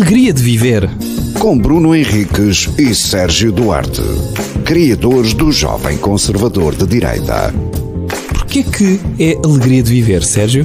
alegria de viver. Com Bruno Henriques e Sérgio Duarte, criadores do Jovem Conservador de Direita. Porquê que é alegria de viver, Sérgio?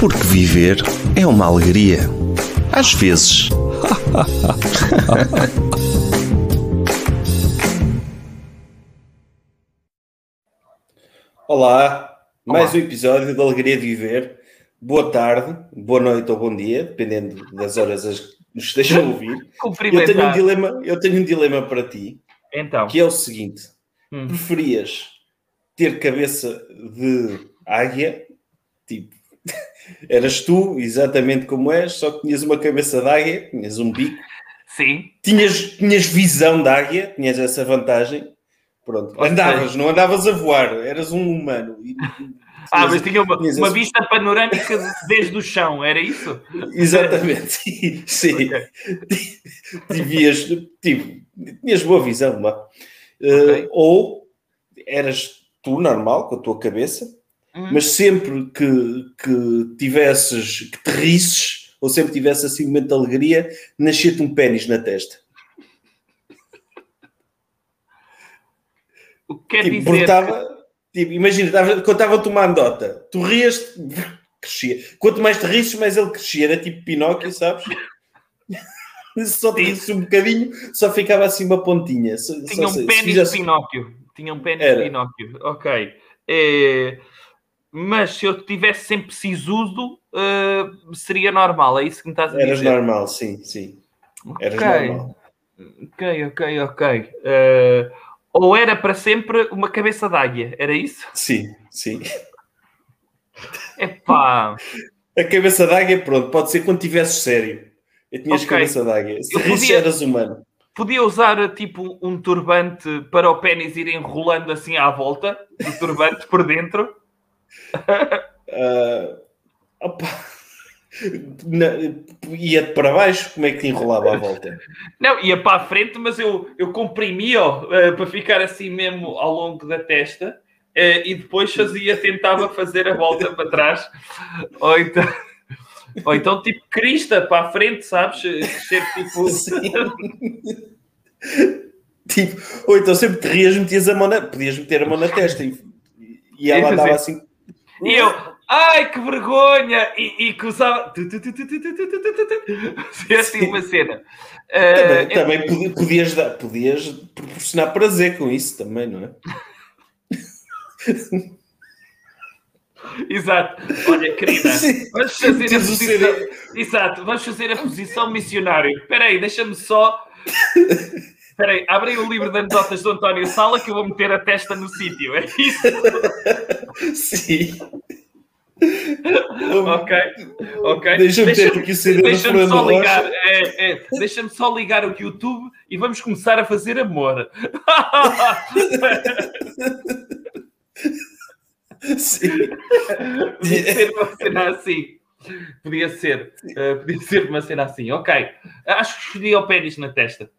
Porque viver é uma alegria. Às vezes. Olá, mais um episódio da Alegria de Viver. Boa tarde, boa noite ou bom dia, dependendo das horas as que nos estejam a ouvir. Eu tenho um dilema, eu tenho um dilema para ti, Então, que é o seguinte: Hum. preferias ter cabeça de águia, tipo, eras tu exatamente como és, só que tinhas uma cabeça de águia, tinhas um bico, sim, tinhas, tinhas visão de águia, tinhas essa vantagem. Pronto, andavas, não andavas a voar, eras um humano. E- ah, mas tinha uma, uma vista panorâmica desde o chão, era isso? Exatamente, sim. Tivias, tipo, tinhas boa visão, vá. Uh, Ok. ou eras tu, normal, com a tua cabeça, Hum. mas sempre que, que tivesses, que te risses, ou sempre tivesse assim um momento de alegria, nascia-te um pênis na testa. O que quer Tipo, dizer? brotava, tipo, imagina, estava-te uma andota, tu rias crescia. Quanto mais te risses, mais ele crescia. Era tipo Pinóquio, sabes? Só risses um bocadinho, só ficava assim uma pontinha. Só- Tinha só um pênis fizesse- de Pinóquio. Tinha um pênis Era. de Pinóquio, ok. É, Mas se eu tivesse sempre sisudo, eh, seria normal, é isso que me estás a Eras dizer? normal, sim, sim. Eras Ok. normal. Ok, ok, ok. Eh, ou era para sempre uma cabeça de águia, era isso? Sim, sim. Epá, A cabeça d'águia, pronto, pode ser quando tivesses sério. Eu tinhas Ok. cabeça d'águia. Se podia- eras humano. podia usar tipo um turbante para o pênis ir enrolando assim à volta, o turbante por dentro. Ah, opa. Na- Ia-te para baixo, como é que te enrolava à volta? Não, ia para a frente, mas eu, eu comprimia-o eh, para ficar assim mesmo ao longo da testa eh, e depois fazia, tentava fazer a volta para trás. Ou então, ou então tipo crista para a frente, sabes? Ser tipo. Tipo, ou então sempre te rias, metias a mão na, podias meter a mão na testa e, e ela Ia andava assim. E eu, Ai, que vergonha! E, e que usava. Fazia é assim uma cena. Também, uh, também é... podias, podias, dar, podias proporcionar prazer com isso também, não é? Exato. Olha, querida, vamos fazer a posição. Exato, vamos fazer a posição missionário. Espera aí, deixa-me só. Espera aí, abrem o livro de anedotas do António Sala que eu vou meter a testa no sítio, é isso? Sim. Ok, ok. Deixa-me Deixa- ter Fernando só ligar, é, é, deixa-me só ligar o YouTube e vamos começar a fazer amor. Sim. Podia ser uma cena assim. Podia ser. eh, podia ser uma cena assim. Ok. Acho que escolhi o pênis na testa.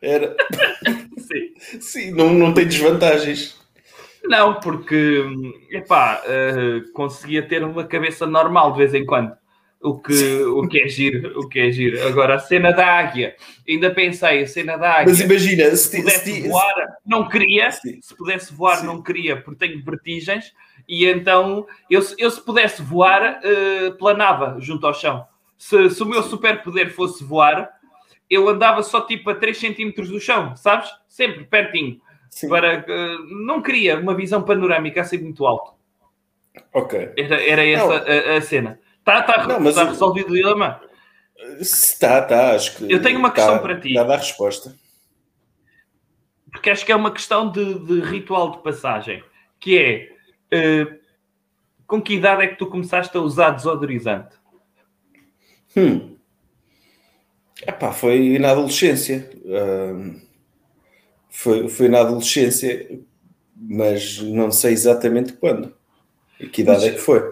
Era. Sim. Sim, não, não tem desvantagens. Não, porque, epá, eh, conseguia ter uma cabeça normal de vez em quando. O que, o que é giro, o que é giro. Agora, a cena da águia. Ainda pensei, a cena da águia. Mas imagina, se, se se, pudesse ti- voar, não queria. Se pudesse voar, Sim. não queria, porque tenho vertigens. E então, eu, se- eu se pudesse voar, eh, planava junto ao chão. Se, se o meu superpoder fosse voar, eu andava só tipo a 3 centímetros do chão, sabes? Sempre pertinho. Sim. Para, eh, não queria uma visão panorâmica assim muito alto. Ok. Era, era essa a, a cena. Está tá, tá eu- resolvido o dilema? Está, está, acho que. Eu tenho uma está questão para ti. Dada a resposta. porque acho que é uma questão de, de ritual de passagem, que é eh, com que idade é que tu começaste a usar desodorizante? Hum. Epá, foi na adolescência. Ahm, foi, foi na adolescência, mas não sei exatamente quando. E que idade Mas- é que foi?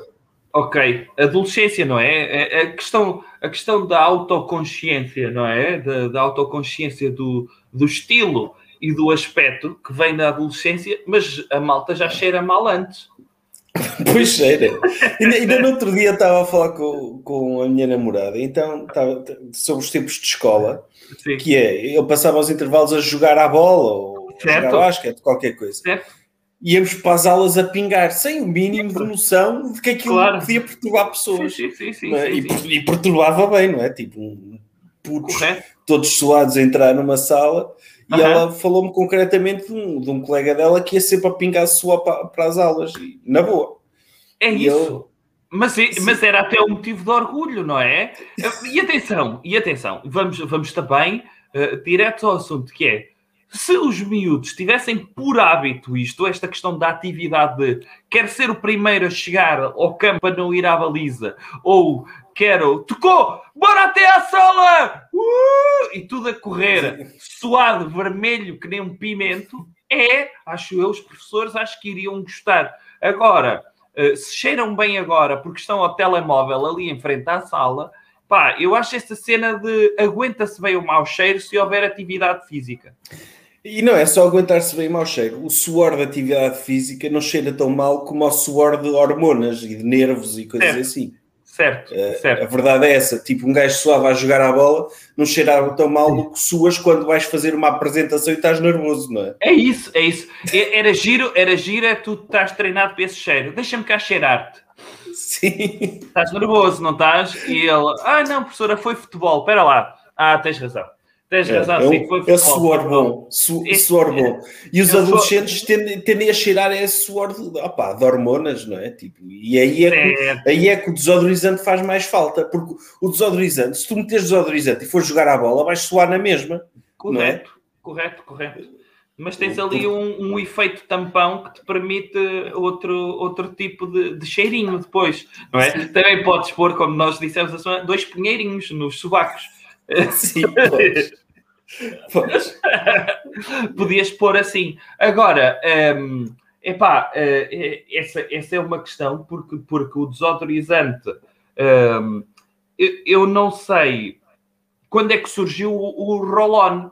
Ok, adolescência, não é? É- é A questão, a questão da autoconsciência, não é? Da, da autoconsciência do, do estilo e do aspecto que vem da adolescência, mas a malta já cheira mal antes. Pois cheira. Ainda, ainda no outro dia estava a falar com, com a minha namorada, então estava sobre os tempos de escola, Sim. que é, eu passava os intervalos a jogar à bola ou a Certo. jogar basquete, qualquer coisa. Certo? Íamos para as aulas a pingar, sem o mínimo de noção de que aquilo Claro. podia perturbar pessoas. sim, sim, sim, é? e, e perturbava bem, não é? Tipo, um putos Correto? todos suados a entrar numa sala e ela falou-me concretamente de um, de um colega dela que ia sempre a pingar suor para, para as aulas, e, na boa. É E isso. eu- Mas, é- mas era até um motivo de orgulho, não é? E atenção, e atenção, vamos, vamos também eh, direto ao assunto, que é se os miúdos tivessem por hábito isto, esta questão da atividade de quer ser o primeiro a chegar ao campo para não ir à baliza, ou quero, tocou, bora até à sala! Uh! E tudo a correr, suado, vermelho, que nem um pimento, é, acho eu, os professores acho que iriam gostar. Agora, eh, se cheiram bem agora porque estão ao telemóvel ali em frente à sala, pá, eu acho esta cena de aguenta-se bem o mau cheiro se houver atividade física. E não é só aguentar-se bem mau cheiro. O suor da atividade física não cheira tão mal como o suor de hormonas e de nervos e coisas Certo. assim. Certo, A certo. verdade é essa. Tipo, um gajo suave a jogar à bola não cheirava tão mal do que suas quando vais fazer uma apresentação e estás nervoso, não é? É isso, é isso. É- Era giro, era giro, é tu estás treinado para esse cheiro. Deixa-me cá cheirar-te. Sim. Estás nervoso, não estás? E ele, ah não, professora, foi futebol. Espera lá. Ah, tens razão. Tens É, razão, é, sim, um- foi é suor bom. Su, suor bom. E os eu sou- adolescentes tendem, tendem a cheirar esse suor de, opá, de hormonas, não é? Tipo, e aí é, que, Certo. aí é que o desodorizante faz mais falta. Porque o desodorizante, se tu meteres desodorizante e fores jogar à bola, vais suar na mesma. É? Correto, correto, correto. Mas tens ali um, um efeito tampão que te permite outro, outro tipo de, de cheirinho depois, não é? Também podes pôr, como nós dissemos, a dois pinheirinhos nos sobacos. Sim. Podes. Podias pôr assim. Agora, hum, epá, eh, essa, essa é uma questão, porque, porque o desodorizante, hum, eu, não sei quando é que surgiu o, o roll-on.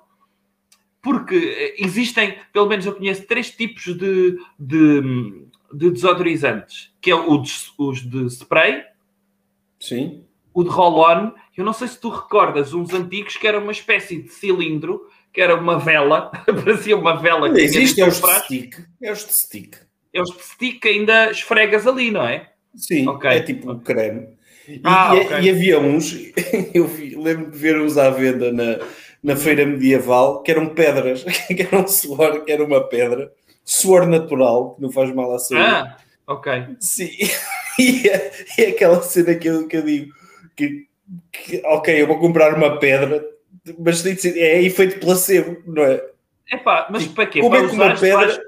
Porque eh, existem, pelo menos eu conheço, três tipos de, de, de desodorizantes, que é o de- os de spray, Sim. O de roll-on, eu não sei se tu recordas uns antigos que era uma espécie de cilindro, que era uma vela, parecia uma vela que tinha Existe, é os de stick. É os de stick. É os de stick que ainda esfregas ali, não é? Sim, Ok. é tipo um creme. E, Ah, e- ok. e havia uns, eu lembro de ver uns à venda na, na feira medieval, que eram pedras, que era um suor, que era uma pedra, suor natural, que não faz mal à saúde. Ah, ok. Sim, e é, e é aquela cena que eu, que eu digo, que, que, ok, eu vou comprar uma pedra, mas tem de ser, é efeito placebo, não é? Epá, mas para quê? Como Para é que uma pedra... faz-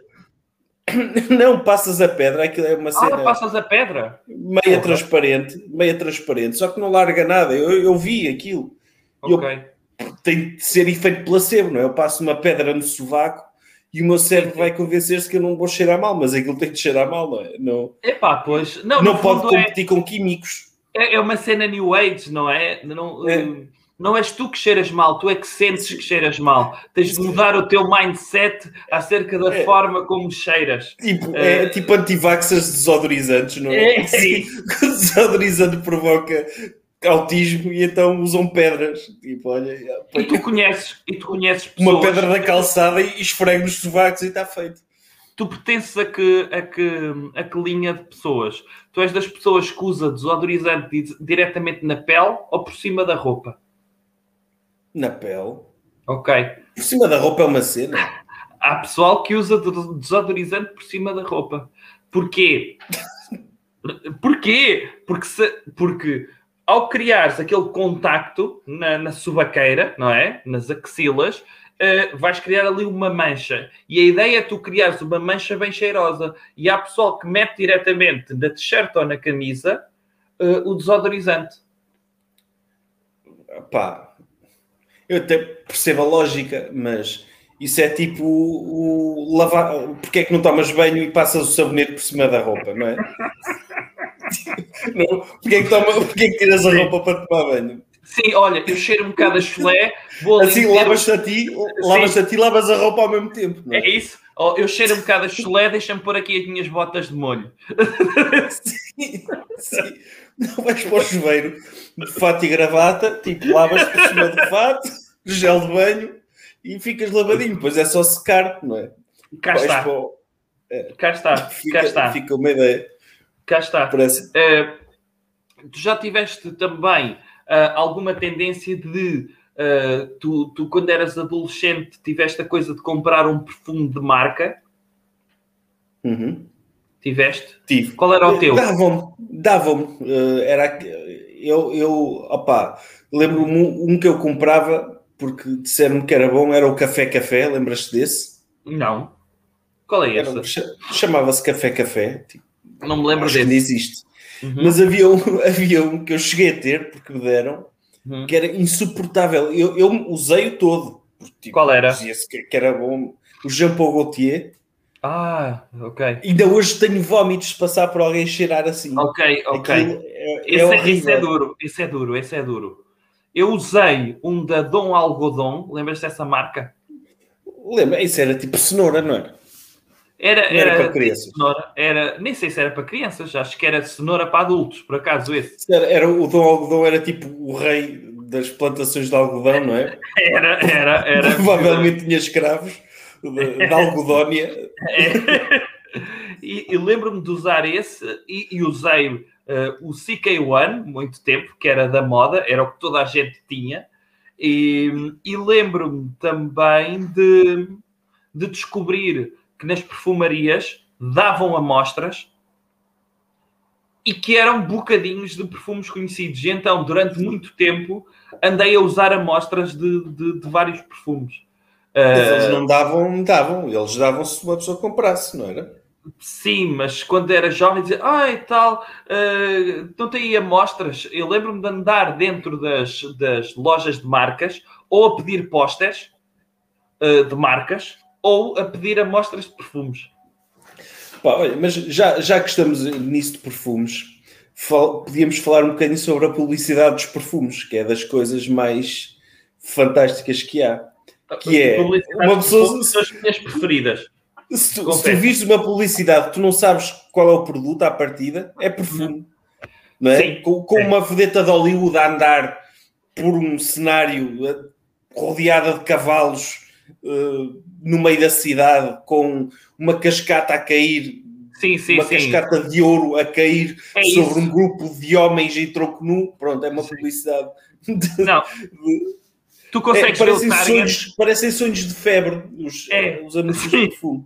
Não, passas a pedra, aquilo é uma cena... Ah, passas a pedra? meia Porra. transparente, meia transparente, só que não larga nada. Eu, eu vi aquilo. Eu- Ok. Tem de ser efeito placebo, não é? Eu passo uma pedra no sovaco e o meu cérebro vai convencer-se que eu não vou cheirar mal, mas aquilo tem de cheirar mal, não é? Não, Epá, pois. Não, não pode é, competir com químicos. É, é uma cena New Age, não é? Não, É. hum, não és tu que cheiras mal, tu é que sentes que cheiras mal. Tens de mudar o teu mindset acerca da É. forma como cheiras. Tipo, é, É. tipo antivaxas desodorizantes, não é? É, Sim, o desodorizante provoca autismo e então usam pedras. Tipo, olha, E tu conheces, e tu conheces uma pessoas- pedra da calçada e esfrego nos sovacos e está feito. Tu pertences a que, a, que, a que linha de pessoas? Tu és das pessoas que usa desodorizante di- diretamente na pele ou por cima da roupa? Na pele. Ok. Por cima da roupa é uma cena. Há pessoal que usa de- desodorizante por cima da roupa. Porquê? Porquê? Porque, se- porque ao criares aquele contacto na, na subaqueira, não é? Nas axilas, eh, vais criar ali uma mancha. E a ideia é tu criares uma mancha bem cheirosa. E há pessoal que mete diretamente na t-shirt ou na camisa eh, o desodorizante. Pá, eu até percebo a lógica, mas isso é tipo o, o lavar. Porque é que não tomas banho e passas o sabonete por cima da roupa, não é? não, porque, é que toma, porque é que tiras a roupa para tomar banho? Sim, olha, eu cheiro um bocado a chulé, vou ali Assim, lavas-te a ti, lavas-te a ti, lavas a roupa ao mesmo tempo, não é? É isso. Eu cheiro um bocado a chulé, deixa-me pôr aqui as minhas botas de molho. Sim, sim. Não vais para o chuveiro de fato e gravata, tipo, lavas por cima do fato, gel de banho e ficas lavadinho. Depois é só secar, não é? Cá Vais está, o- cá está, Fica, cá está, fica uma ideia. cá está. Parece. Eh, tu já tiveste também ah, alguma tendência de ah, tu, tu, quando eras adolescente, tiveste a coisa de comprar um perfume de marca? Uhum. Tiveste? Tive. Qual era o teu? Davam-me, davam-me. eh, era, eu, eu opá, lembro-me um, que eu comprava porque disseram-me que era bom, era o Café Café, lembras-te desse? Não. Qual é esse? cha- Chamava-se Café Café, tipo, Não me lembro acho que ainda desse. existe. Uhum. Mas havia um, havia um que eu cheguei a ter, porque me deram, Uhum. que era insuportável. Eu, eu usei-o todo. porque, tipo, Qual era? Dizia-se que, que era bom. O Jean Paul Gaultier. Ah, ok. Ainda hoje tenho vómitos de passar por alguém cheirar assim. Ok, ok. É, é Esse, é, esse é duro, esse é duro, esse é duro. Eu usei um da Dom Algodão, lembras dessa marca? Lembra? Isso era tipo cenoura, não era? Era, Não era para crianças. Cenoura, era, nem sei se era para crianças, acho que era cenoura para adultos, por acaso esse. Era, era- o Dom Algodão era tipo o rei das plantações de algodão, não é? Era, era, era. Provavelmente tinha escravos de, de algodónia. É. E, e lembro-me de usar esse e, e usei eh, o CK1 muito tempo, que era da moda, era o que toda a gente tinha. E, e lembro-me também de, de descobrir que nas perfumarias davam amostras e que eram bocadinhos de perfumes conhecidos. E então, durante muito tempo, andei a usar amostras de, de, de vários perfumes. Mas eles não davam, davam. Eles davam se uma pessoa comprasse, não era? Sim, mas quando era jovem dizia, ai tal, eh, não tem aí amostras. Eu lembro-me de andar dentro das, das lojas de marcas ou a pedir pósteres eh, de marcas ou a pedir amostras de perfumes. Pá, olha, mas já, já que estamos nisso de perfumes, fal- podíamos falar um bocadinho sobre a publicidade dos perfumes, que é das coisas mais fantásticas que há. Que é, uma pessoa- são as minhas preferidas. Se tu, se tu vires uma publicidade, tu não sabes qual é o produto à partida, é perfume. Não é? Sim. Com, com uma vedeta de Hollywood a andar por um cenário eh, rodeada de cavalos eh, no meio da cidade, com uma cascata a cair, Sim, sim, uma sim. cascata de ouro a cair É sobre isso. um grupo de homens em tronco nu. Pronto, é uma publicidade. de- Não, de- tu é, consegues ver o parecem, target. sonhos, parecem sonhos de febre, os, É. os anúncios de perfume.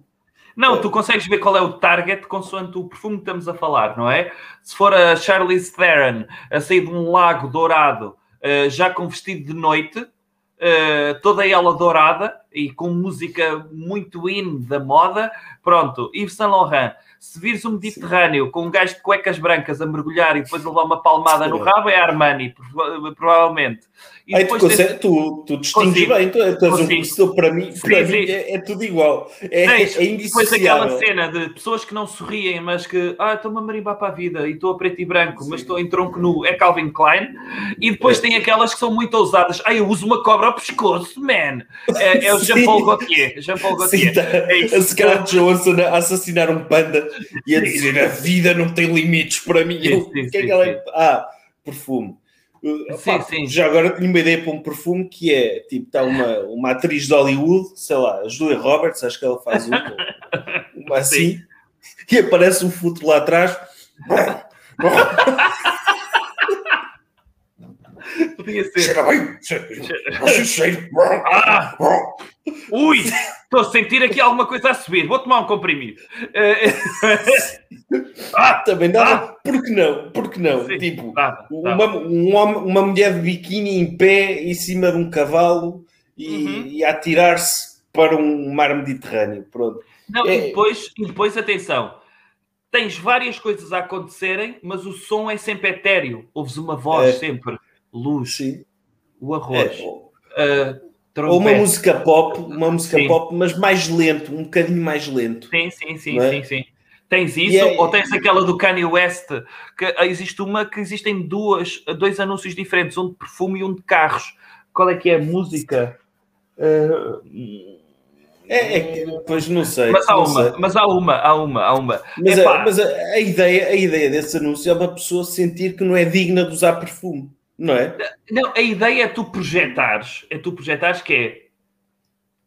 Não, tu consegues ver qual é o target consoante o perfume que estamos a falar, não é? Se for a Charlize Theron a sair de um lago dourado, eh, já com vestido de noite, eh, toda ela dourada e com música muito in da moda, pronto, Yves Saint Laurent. Se vires um Mediterrâneo com um gajo de cuecas brancas a mergulhar e depois levar uma palmada no Sim. rabo, é Armani, prova- provavelmente. E Aí tu, tens- tu, tu distingues bem, tu, tu és um conhecedor, para mim, Sim, para sim. mim é, é tudo igual. É, Tens, é depois aquela cena de pessoas que não sorriem, mas que ah, estou-me a marimbar para a vida e estou a preto e branco, mas estou em tronco nu, é Calvin Klein. E depois É. tem aquelas que são muito ousadas. Ah, eu uso uma cobra ao pescoço, man. É, é o Sim. Jean-Paul Gaultier. Jean-Paul Sim, Gaultier. tá. É a Scarlett Johansson a assassinar um panda e a Sim. dizer a vida não tem limites para mim. Sim, sim, o que é sim, que ela sim. é? Ah, perfume. Uh, Sim, sim. Já agora tenho uma ideia para um perfume que é tipo, está uma, uma atriz de Hollywood, sei lá, a Julia Roberts, acho que ela faz um, uma assim, e aparece um futuro lá atrás. Podia ser. Cheira bem, cheira. Ah! Ui, estou a sentir aqui alguma coisa a subir. Vou tomar um comprimido. Eh, Ah, também dava. Por que não? Por que não? Sim, Tipo, uma, um homem, uma mulher de biquíni em pé em cima de um cavalo e, Uhum. e a atirar-se para um mar Mediterrâneo. Pronto. Não, É- e, depois, e depois, atenção, tens várias coisas a acontecerem, mas o som é sempre etéreo. Ouves uma voz É. sempre. Luz, Sim. o É, arroz, ou a ou uma música pop, uma música Sim. pop, mas mais lento, um bocadinho mais lento. Sim, sim, sim, é? sim, sim. Tens isso, é- ou tens aquela do Kanye West, que ah, existe uma que existem duas, dois anúncios diferentes, um de perfume e um de carros. Qual é que é a música? Ah, É, é pois não sei. Mas há uma, sei. mas há uma, há uma, há uma. Mas, a, mas a, a ideia, a ideia desse anúncio é uma pessoa sentir que não é digna de usar perfume, não é? Não, a ideia é tu projetares, é tu projetares que é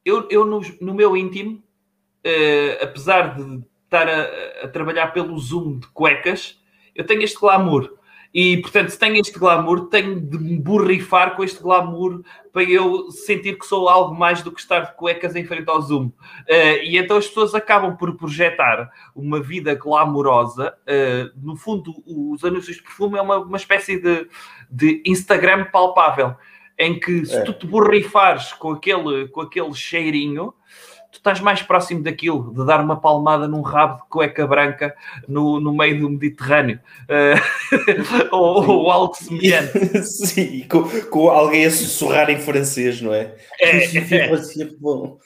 eu, eu no, no meu íntimo, eh, apesar de estar a, a trabalhar pelo Zoom de cuecas, eu tenho este glamour. E, portanto, se tenho este glamour, tenho de me borrifar com este glamour para eu sentir que sou algo mais do que estar de cuecas em frente ao Zoom. Eh, e então as pessoas acabam por projetar uma vida glamourosa. Eh, no fundo, os anúncios de perfume é uma, uma espécie de, de Instagram palpável, em que se É. tu te borrifares com aquele, com aquele cheirinho, tu estás mais próximo daquilo, de dar uma palmada num rabo de cueca branca no, no meio do Mediterrâneo. Eh, ou, ou algo semelhante. Sim, com, com alguém a sussurrar em francês, não é? É, é.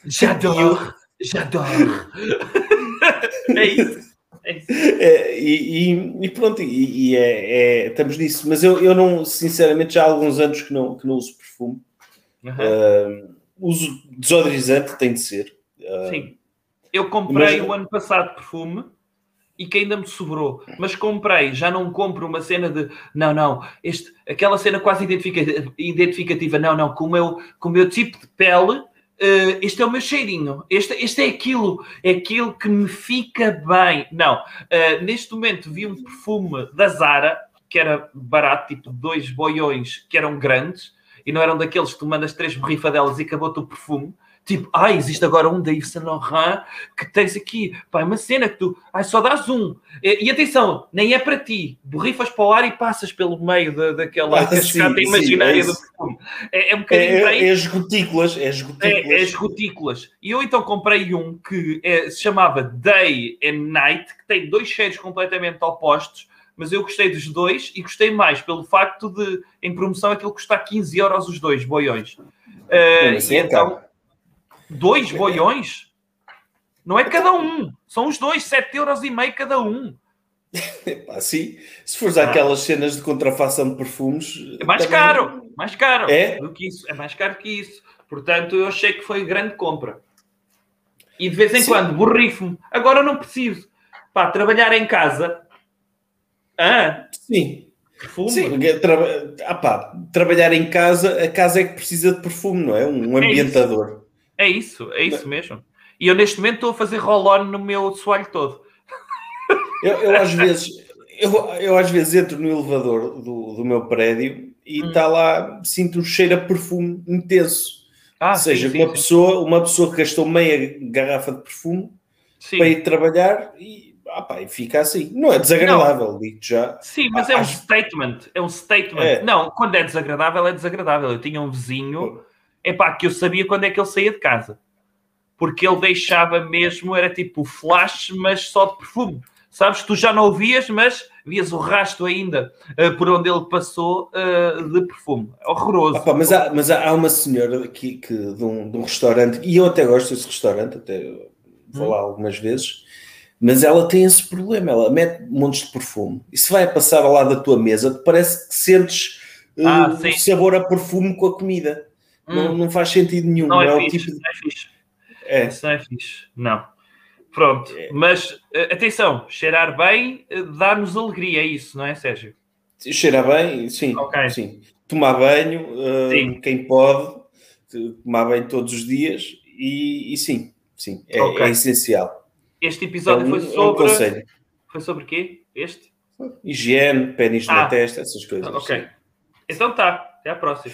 J'adore, j'adore. é isso. É isso. É, e, e- e pronto, e, e é, é- estamos nisso. Mas eu, eu não, sinceramente, já há alguns anos que não, que não uso perfume. Uhum. Ah, uso desodorizante, tem de ser. Ah, Sim. Eu comprei Mas- o ano passado perfume e que ainda me sobrou. Mas comprei, já não compro uma cena de não, não, este, aquela cena quase identifica- identificativa, não, não, com o meu, com o meu tipo de pele, eh, este é o meu cheirinho, este, este é aquilo, é aquilo que me fica bem. Não, eh, neste momento vi um perfume da Zara que era barato, tipo dois boiões que eram grandes e não eram daqueles que tu mandas três borrifadelas e acabou-te o perfume. Tipo, ah, existe agora um da Yves Saint Laurent que tens aqui, pá, é uma cena que tu, ai, só dás um. E, e atenção, nem é para ti. Borrifas para o ar e passas pelo meio da, daquela Ah, cascata imaginária sim, é do perfume. É, é um É, bocadinho para é, aí. é as gotículas, é as gotículas. É, é as gotículas. E eu então comprei um que é- se chamava Day and Night, que tem dois cheiros completamente opostos, mas eu gostei dos dois e gostei mais pelo facto de, em promoção, aquilo custar 15 euros os dois boiões. Uh, assim e é então. Dois boiões? Não é cada um, são os dois, 7 euros e meio cada um. Pá, sim. Se fores Ah. àquelas cenas de contrafação de perfumes. É mais também- caro, mais caro É? do que isso, é mais caro que isso. Portanto, eu achei que foi grande compra. E de vez em Sim. quando borrifo-me. Agora não preciso. Pá, trabalhar em casa. Ah, Sim. perfume. Sim, traba- ah pá, trabalhar em casa, a casa é que precisa de perfume, não é? Um É ambientador. É isso, é isso mesmo. E eu neste momento estou a fazer roll-on no meu soalho todo. Eu, eu às vezes, eu, eu às vezes entro no elevador do, do meu prédio e Hum. está lá, sinto um cheiro a perfume intenso. Ah, Ou seja, sim, uma, sim. Pessoa, uma pessoa que gastou meia garrafa de perfume Sim. para ir trabalhar e, ah pá, e fica assim. Não é desagradável, digo já. Sim, mas é um Acho- statement. É um statement. É. Não, quando é desagradável, é desagradável. Eu tinha um vizinho, epá, que eu sabia quando é que ele saía de casa. Porque ele deixava mesmo, era tipo flash, mas só de perfume. Sabes, tu já não ouvias, mas vias o rastro ainda eh, por onde ele passou eh, de perfume. Horroroso. Pá, mas há, mas há uma senhora aqui que, de, um, de um restaurante, e eu até gosto desse restaurante, até vou Hum. lá algumas vezes, mas ela tem esse problema, ela mete montes de perfume. E se vai passar ao lado da tua mesa, te parece que sentes uh, Ah, sabor a perfume com a comida. Não, Hum. não faz sentido nenhum. Não é, o fixe, tipo não é fixe. é. Isso não é fixe. Não. Pronto. É. Mas, eh, atenção, cheirar bem eh, dá-nos alegria, é isso, não é, Sérgio? Cheira bem, sim, Ok. sim. Tomar banho, uh, Sim. quem pode, tomar banho todos os dias, e, e sim, sim, é, Ok. é essencial. Este É episódio um, foi é um sobre. conselho. foi sobre quê? Este? Higiene, pênis na Ah. testa, essas coisas. Ok. Então tá. Até à próxima.